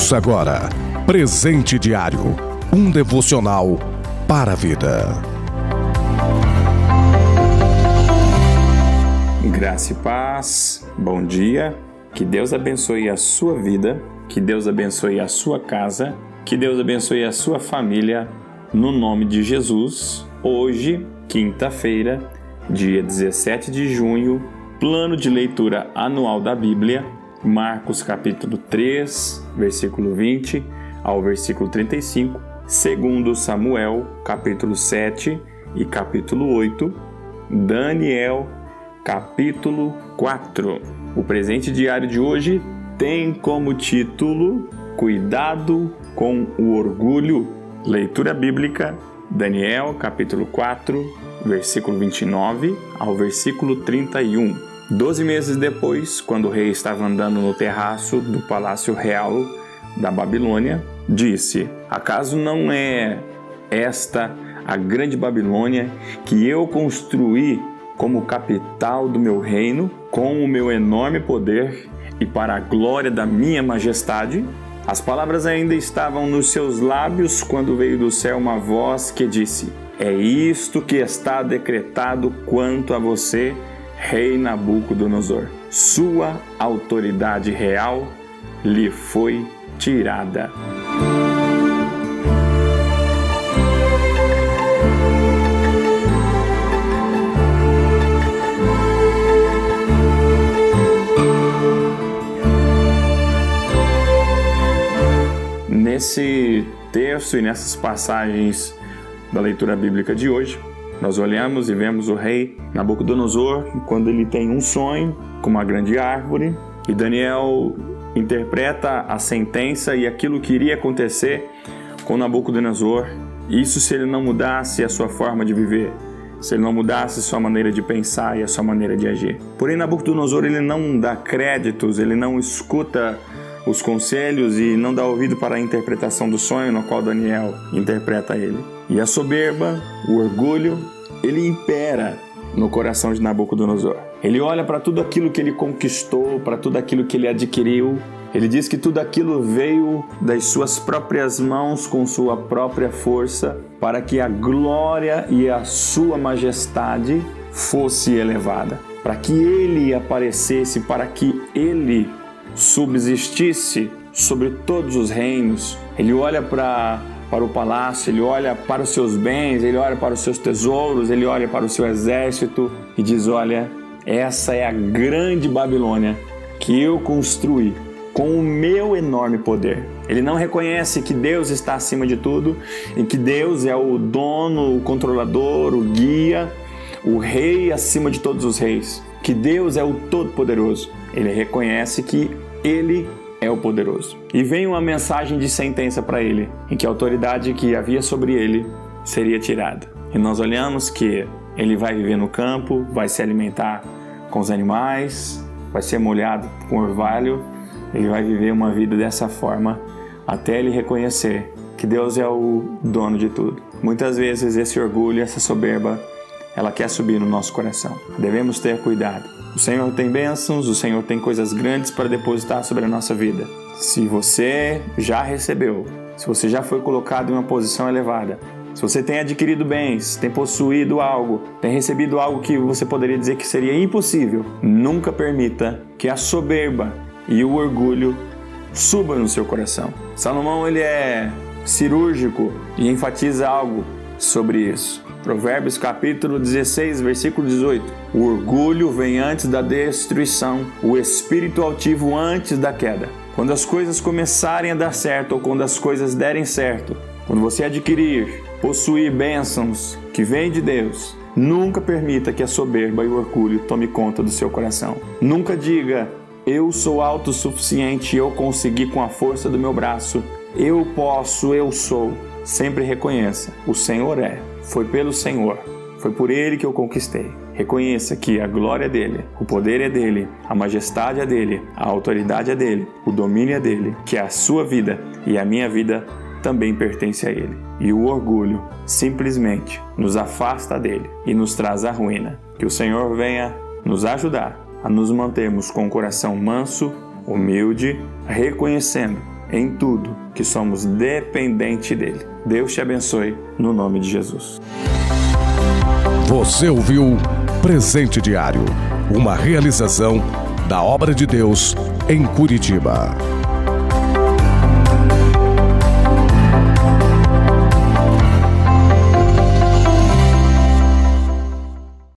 Ouça agora Presente Diário um devocional para a vida. Graça e paz, bom dia. Que Deus abençoe a sua vida, que Deus abençoe a sua casa, que Deus abençoe a sua família, no nome de Jesus. Hoje, quinta-feira, dia 17 de junho, plano de leitura anual da Bíblia, Marcos capítulo 3, versículo 20 ao versículo 35, segundo Samuel capítulo 7 e capítulo 8, Daniel capítulo 4. O presente diário de hoje tem como título Cuidado com o orgulho. Leitura bíblica Daniel capítulo 4, versículo 29 ao versículo 31. Doze meses depois, quando o rei estava andando no terraço do palácio real da Babilônia, disse: Acaso não é esta a grande Babilônia que eu construí como capital do meu reino, com o meu enorme poder e para a glória da minha majestade? As palavras ainda estavam nos seus lábios quando veio do céu uma voz que disse: é isto que está decretado quanto a você, rei Nabucodonosor. Sua autoridade real lhe foi tirada. Nesse texto e nessas passagens da leitura bíblica de hoje, nós olhamos e vemos o rei Nabucodonosor quando ele tem um sonho com uma grande árvore e Daniel interpreta a sentença e aquilo que iria acontecer com Nabucodonosor. Isso se ele não mudasse a sua forma de viver, se ele não mudasse sua maneira de pensar e a sua maneira de agir. Porém, Nabucodonosor ele não dá créditos, ele não escuta os conselhos e não dá ouvido para a interpretação do sonho no qual Daniel interpreta ele. E a soberba, o orgulho, ele impera no coração de Nabucodonosor. Ele olha para tudo aquilo que ele conquistou, para tudo aquilo que ele adquiriu. Ele diz que tudo aquilo veio das suas próprias mãos com sua própria força, para que a glória e a sua majestade fosse elevada, para que ele aparecesse, para que ele subsistisse sobre todos os reinos. Ele olha para para o palácio, ele olha para os seus bens, ele olha para os seus tesouros, ele olha para o seu exército e diz: Olha, essa é a grande Babilônia que eu construí com o meu enorme poder. Ele não reconhece que Deus está acima de tudo e que Deus é o dono, o controlador, o guia, o rei acima de todos os reis. Que Deus é o Todo-Poderoso. Ele reconhece que ele é o poderoso. E vem uma mensagem de sentença para ele, em que a autoridade que havia sobre ele seria tirada. E nós olhamos que ele vai viver no campo, vai se alimentar com os animais, vai ser molhado com orvalho, ele vai viver uma vida dessa forma até ele reconhecer que Deus é o dono de tudo. Muitas vezes esse orgulho, essa soberba, ela quer subir no nosso coração. Devemos ter cuidado o Senhor tem bênçãos, o Senhor tem coisas grandes para depositar sobre a nossa vida. Se você já recebeu, se você já foi colocado em uma posição elevada, se você tem adquirido bens, tem possuído algo, tem recebido algo que você poderia dizer que seria impossível, nunca permita que a soberba e o orgulho subam no seu coração. Salomão ele é cirúrgico e enfatiza algo sobre isso. Provérbios capítulo 16, versículo 18. O orgulho vem antes da destruição, o espírito altivo antes da queda. Quando as coisas começarem a dar certo ou quando as coisas derem certo, quando você adquirir, possuir bênçãos que vêm de Deus, nunca permita que a soberba e o orgulho tome conta do seu coração. Nunca diga eu sou autossuficiente, eu consegui com a força do meu braço, eu posso, eu sou. Sempre reconheça: o Senhor é. Foi pelo Senhor, foi por Ele que eu conquistei. Reconheça que a glória é dele, o poder é dele, a majestade é dele, a autoridade é dele, o domínio é dele, que a sua vida e a minha vida também pertence a ele. E o orgulho simplesmente nos afasta dele e nos traz a ruína. Que o Senhor venha nos ajudar a nos mantermos com o coração manso, humilde, reconhecendo em tudo que somos dependentes dele. Deus te abençoe no nome de Jesus. Você ouviu Presente Diário, uma realização da obra de Deus em Curitiba.